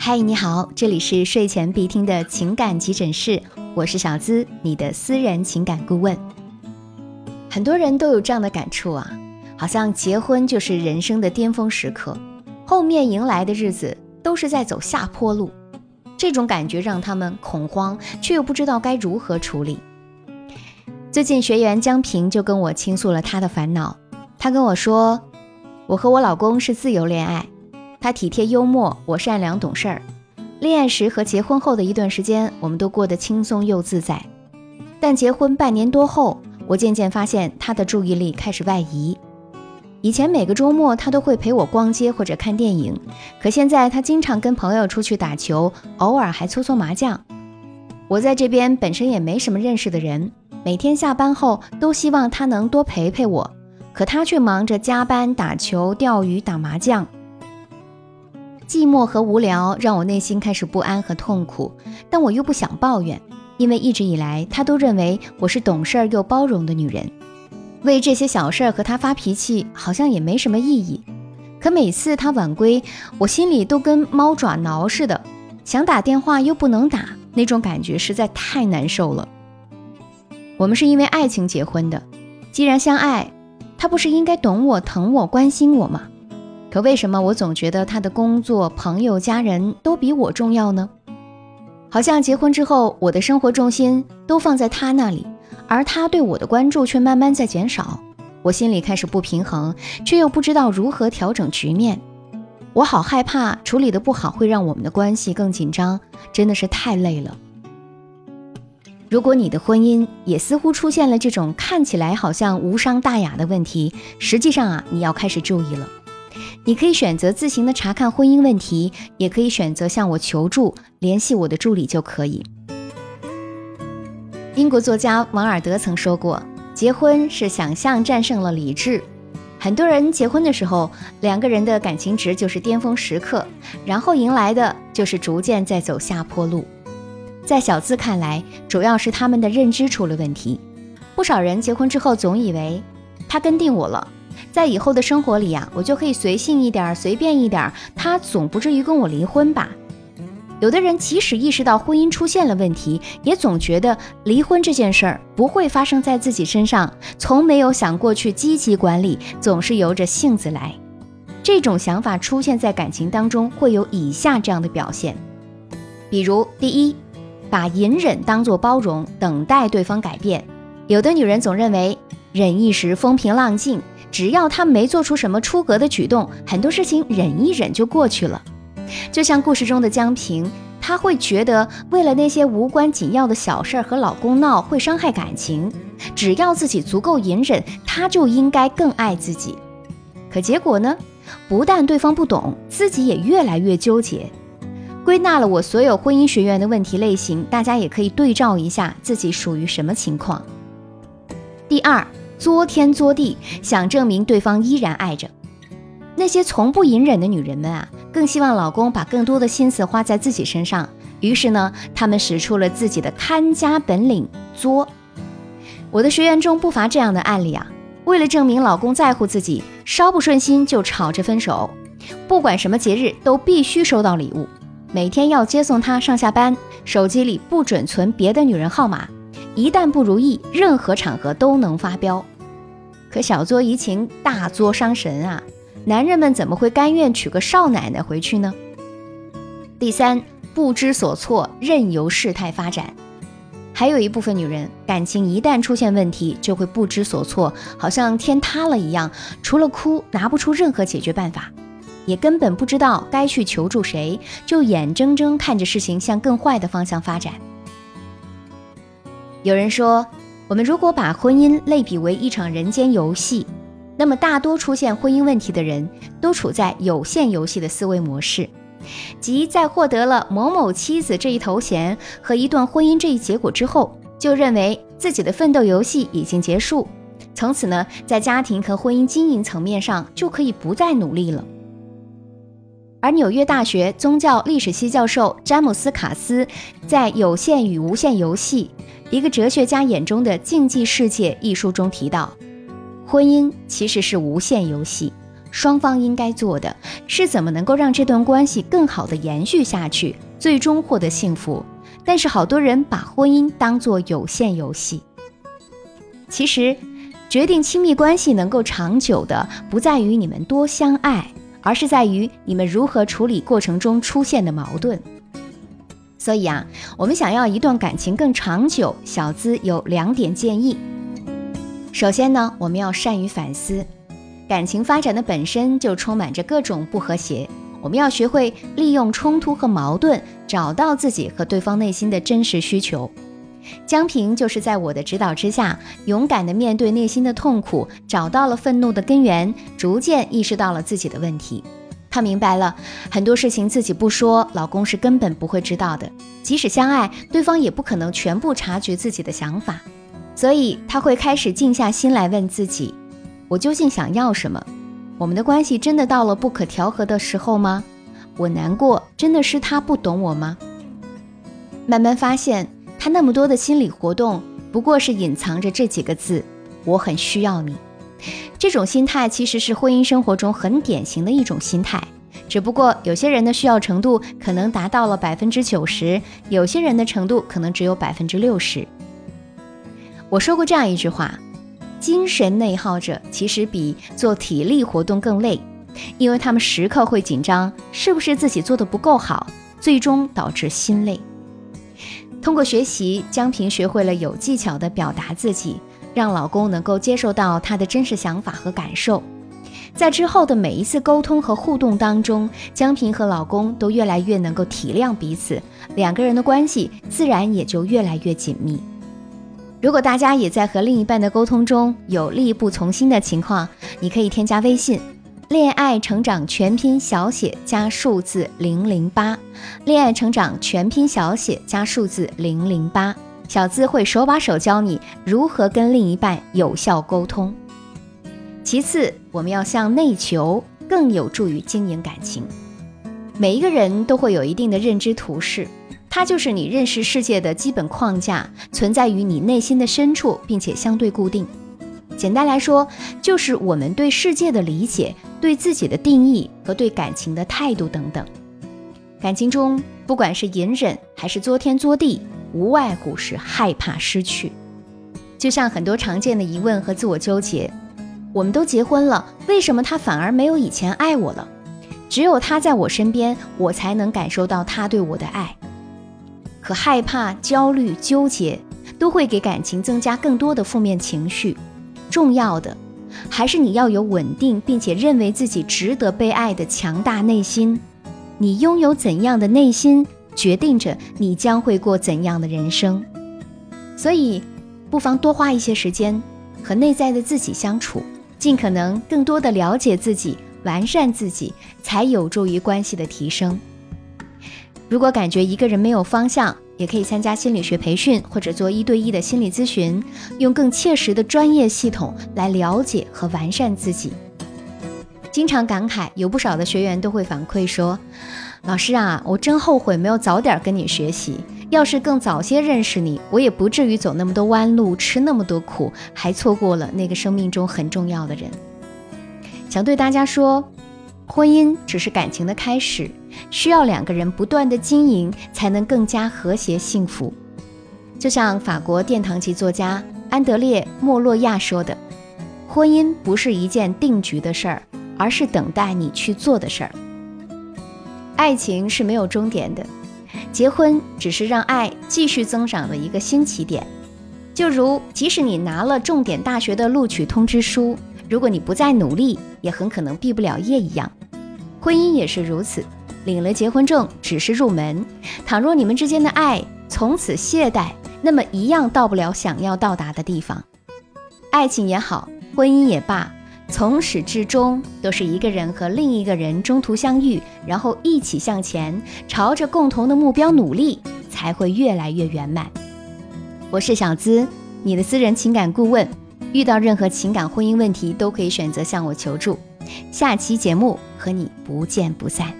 嗨，你好，这里是睡前必听的情感急诊室，我是小资，你的私人情感顾问。很多人都有这样的感触啊，好像结婚就是人生的巅峰时刻，后面迎来的日子都是在走下坡路。这种感觉让他们恐慌，却又不知道该如何处理。最近学员江平就跟我倾诉了他的烦恼，他跟我说：“我和我老公是自由恋爱。”他体贴幽默，我善良懂事儿。恋爱时和结婚后的一段时间，我们都过得轻松又自在。但结婚半年多后，我渐渐发现他的注意力开始外移。以前每个周末他都会陪我逛街或者看电影，可现在他经常跟朋友出去打球，偶尔还搓搓麻将。我在这边本身也没什么认识的人，每天下班后都希望他能多陪陪我，可他却忙着加班、打球、钓鱼、打麻将。寂寞和无聊让我内心开始不安和痛苦，但我又不想抱怨，因为一直以来他都认为我是懂事又包容的女人，为这些小事儿和他发脾气好像也没什么意义。可每次他晚归，我心里都跟猫爪挠似的，想打电话又不能打，那种感觉实在太难受了。我们是因为爱情结婚的，既然相爱，他不是应该懂我、疼我、关心我吗？可为什么我总觉得他的工作、朋友、家人都比我重要呢？好像结婚之后，我的生活重心都放在他那里，而他对我的关注却慢慢在减少。我心里开始不平衡，却又不知道如何调整局面。我好害怕处理的不好会让我们的关系更紧张，真的是太累了。如果你的婚姻也似乎出现了这种看起来好像无伤大雅的问题，实际上啊，你要开始注意了。你可以选择自行的查看婚姻问题，也可以选择向我求助，联系我的助理就可以。英国作家王尔德曾说过：“结婚是想象战胜了理智。”很多人结婚的时候，两个人的感情值就是巅峰时刻，然后迎来的就是逐渐在走下坡路。在小资看来，主要是他们的认知出了问题。不少人结婚之后总以为他跟定我了。在以后的生活里呀，我就可以随性一点，随便一点，他总不至于跟我离婚吧？有的人即使意识到婚姻出现了问题，也总觉得离婚这件事儿不会发生在自己身上，从没有想过去积极管理，总是由着性子来。这种想法出现在感情当中，会有以下这样的表现：比如，第一，把隐忍当作包容，等待对方改变。有的女人总认为忍一时风平浪静。只要他没做出什么出格的举动，很多事情忍一忍就过去了。就像故事中的江平，他会觉得为了那些无关紧要的小事儿和老公闹会伤害感情，只要自己足够隐忍，他就应该更爱自己。可结果呢？不但对方不懂，自己也越来越纠结。归纳了我所有婚姻学院的问题类型，大家也可以对照一下自己属于什么情况。第二。作天作地，想证明对方依然爱着。那些从不隐忍的女人们啊，更希望老公把更多的心思花在自己身上。于是呢，她们使出了自己的看家本领——作。我的学员中不乏这样的案例啊。为了证明老公在乎自己，稍不顺心就吵着分手。不管什么节日都必须收到礼物，每天要接送他上下班，手机里不准存别的女人号码。一旦不如意，任何场合都能发飙。可小作怡情，大作伤神啊！男人们怎么会甘愿娶个少奶奶回去呢？第三，不知所措，任由事态发展。还有一部分女人，感情一旦出现问题，就会不知所措，好像天塌了一样，除了哭，拿不出任何解决办法，也根本不知道该去求助谁，就眼睁睁看着事情向更坏的方向发展。有人说，我们如果把婚姻类比为一场人间游戏，那么大多出现婚姻问题的人都处在有限游戏的思维模式，即在获得了某某妻子这一头衔和一段婚姻这一结果之后，就认为自己的奋斗游戏已经结束，从此呢，在家庭和婚姻经营层面上就可以不再努力了。而纽约大学宗教历史系教授詹姆斯·卡斯在《有限与无限游戏：一个哲学家眼中的竞技世界》一书中提到，婚姻其实是无限游戏，双方应该做的是怎么能够让这段关系更好的延续下去，最终获得幸福。但是好多人把婚姻当作有限游戏。其实，决定亲密关系能够长久的，不在于你们多相爱，而是在于你们如何处理过程中出现的矛盾。所以啊，我们想要一段感情更长久，小资有两点建议。首先呢，我们要善于反思。感情发展的本身就充满着各种不和谐，我们要学会利用冲突和矛盾，找到自己和对方内心的真实需求。江平就是在我的指导之下，勇敢地面对内心的痛苦，找到了愤怒的根源，逐渐意识到了自己的问题。她明白了很多事情自己不说，老公是根本不会知道的。即使相爱，对方也不可能全部察觉自己的想法，所以她会开始静下心来问自己。我究竟想要什么？我们的关系真的到了不可调和的时候吗？我难过，真的是他不懂我吗？慢慢发现，他那么多的心理活动，不过是隐藏着这几个字：我很需要你。这种心态其实是婚姻生活中很典型的一种心态，只不过有些人的需要程度可能达到了百分之九十，有些人的程度可能只有百分之六十。我说过这样一句话。精神内耗者其实比做体力活动更累，因为他们时刻会紧张，是不是自己做的不够好，最终导致心累。通过学习，江平学会了有技巧的表达自己，让老公能够接受到她的真实想法和感受。在之后的每一次沟通和互动当中，江平和老公都越来越能够体谅彼此，两个人的关系自然也就越来越紧密。如果大家也在和另一半的沟通中有力不从心的情况，你可以添加微信“恋爱成长全拼小写加数字零零八”，恋爱成长全拼小写加数字零零八，小资会手把手教你如何跟另一半有效沟通。其次，我们要向内求，更有助于经营感情。每一个人都会有一定的认知图式。它就是你认识世界的基本框架，存在于你内心的深处，并且相对固定。简单来说，就是我们对世界的理解、对自己的定义和对感情的态度等等。感情中，不管是隐忍还是作天作地，无外乎是害怕失去。就像很多常见的疑问和自我纠结：我们都结婚了，为什么他反而没有以前爱我了？只有他在我身边，我才能感受到他对我的爱。可害怕、焦虑、纠结，都会给感情增加更多的负面情绪。重要的，还是你要有稳定并且认为自己值得被爱的强大内心。你拥有怎样的内心，决定着你将会过怎样的人生。所以，不妨多花一些时间和内在的自己相处，尽可能更多的了解自己，完善自己，才有助于关系的提升。如果感觉一个人没有方向，也可以参加心理学培训或者做一对一的心理咨询，用更切实的专业系统来了解和完善自己。经常感慨，有不少的学员都会反馈说：“老师啊，我真后悔没有早点跟你学习，要是更早些认识你，我也不至于走那么多弯路，吃那么多苦，还错过了那个生命中很重要的人。”想对大家说。婚姻只是感情的开始，需要两个人不断的经营，才能更加和谐幸福。就像法国殿堂级作家安德烈·莫洛亚说的：“婚姻不是一件定局的事儿，而是等待你去做的事儿。爱情是没有终点的，结婚只是让爱继续增长的一个新起点。就如即使你拿了重点大学的录取通知书，如果你不再努力，也很可能毕不了业一样。”婚姻也是如此，领了结婚证只是入门。倘若你们之间的爱从此懈怠，那么一样到不了想要到达的地方。爱情也好，婚姻也罢，从始至终都是一个人和另一个人中途相遇，然后一起向前，朝着共同的目标努力，才会越来越圆满。我是小资，你的私人情感顾问。遇到任何情感婚姻问题，都可以选择向我求助。下期节目和你不见不散。